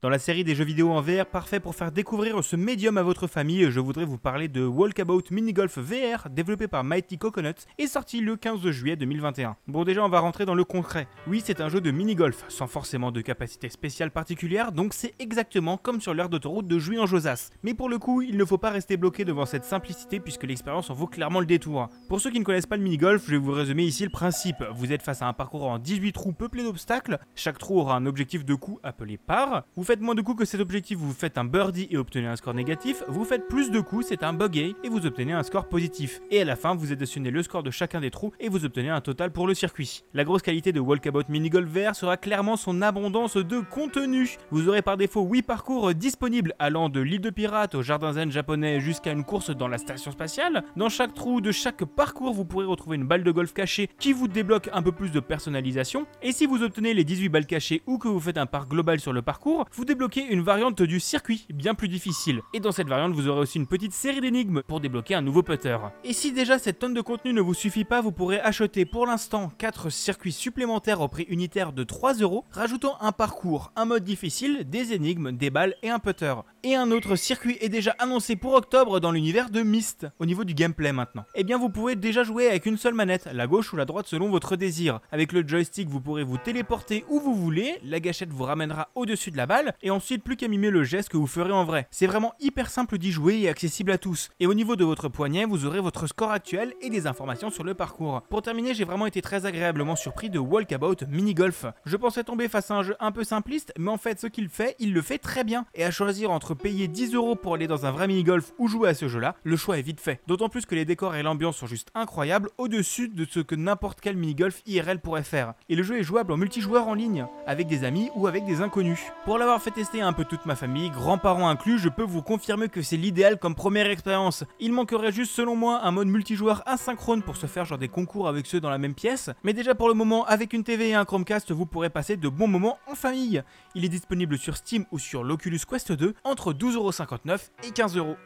Dans la série des jeux vidéo en VR parfait pour faire découvrir ce médium à votre famille, je voudrais vous parler de Walkabout Minigolf VR développé par Mighty Coconuts et sorti le 15 juillet 2021. Bon déjà on va rentrer dans le concret. Oui c'est un jeu de minigolf sans forcément de capacité spéciale particulière donc c'est exactement comme sur l'aire d'autoroute de Jouy en Josas. Mais pour le coup il ne faut pas rester bloqué devant cette simplicité puisque l'expérience en vaut clairement le détour. Pour ceux qui ne connaissent pas le minigolf je vais vous résumer ici le principe. Vous êtes face à un parcours en 18 trous peuplé d'obstacles, chaque trou aura un objectif de coup appelé par faites moins de coups que cet objectif, vous faites un birdie et obtenez un score négatif. Vous faites plus de coups, c'est un buggy et vous obtenez un score positif. Et à la fin, vous additionnez le score de chacun des trous et vous obtenez un total pour le circuit. La grosse qualité de Walkabout Minigolf VR sera clairement son abondance de contenu. Vous aurez par défaut 8 parcours disponibles allant de l'île de Pirate au jardin zen japonais jusqu'à une course dans la station spatiale. Dans chaque trou de chaque parcours, vous pourrez retrouver une balle de golf cachée qui vous débloque un peu plus de personnalisation. Et si vous obtenez les 18 balles cachées ou que vous faites un parc global sur le parcours, vous débloquez une variante du circuit bien plus difficile. Et dans cette variante, vous aurez aussi une petite série d'énigmes pour débloquer un nouveau putter. Et si déjà cette tonne de contenu ne vous suffit pas, vous pourrez acheter pour l'instant 4 circuits supplémentaires au prix unitaire de 3 euros, rajoutant un parcours, un mode difficile, des énigmes, des balles et un putter. Et un autre circuit est déjà annoncé pour octobre dans l'univers de Myst, au niveau du gameplay maintenant. Eh bien vous pouvez déjà jouer avec une seule manette, la gauche ou la droite selon votre désir. Avec le joystick vous pourrez vous téléporter où vous voulez, la gâchette vous ramènera au-dessus de la balle, et ensuite plus qu'à mimer le geste que vous ferez en vrai. C'est vraiment hyper simple d'y jouer et accessible à tous. Et au niveau de votre poignet, vous aurez votre score actuel et des informations sur le parcours. Pour terminer, j'ai vraiment été très agréablement surpris de Walkabout Mini Golf. Je pensais tomber face à un jeu un peu simpliste, mais en fait, ce qu'il fait, il le fait très bien. Et à choisir entre payer 10 euros pour aller dans un vrai mini golf ou jouer à ce jeu-là, le choix est vite fait. D'autant plus que les décors et l'ambiance sont juste incroyables, au-dessus de ce que n'importe quel mini golf IRL pourrait faire. Et le jeu est jouable en multijoueur en ligne, avec des amis ou avec des inconnus. Pour l'avoir fait tester un peu toute ma famille, grands-parents inclus, je peux vous confirmer que c'est l'idéal comme première expérience. Il manquerait juste selon moi un mode multijoueur asynchrone pour se faire genre des concours avec ceux dans la même pièce, mais déjà pour le moment avec une TV et un Chromecast vous pourrez passer de bons moments en famille. Il est disponible sur Steam ou sur l'Oculus Quest 2 entre 12,59€ et 15€.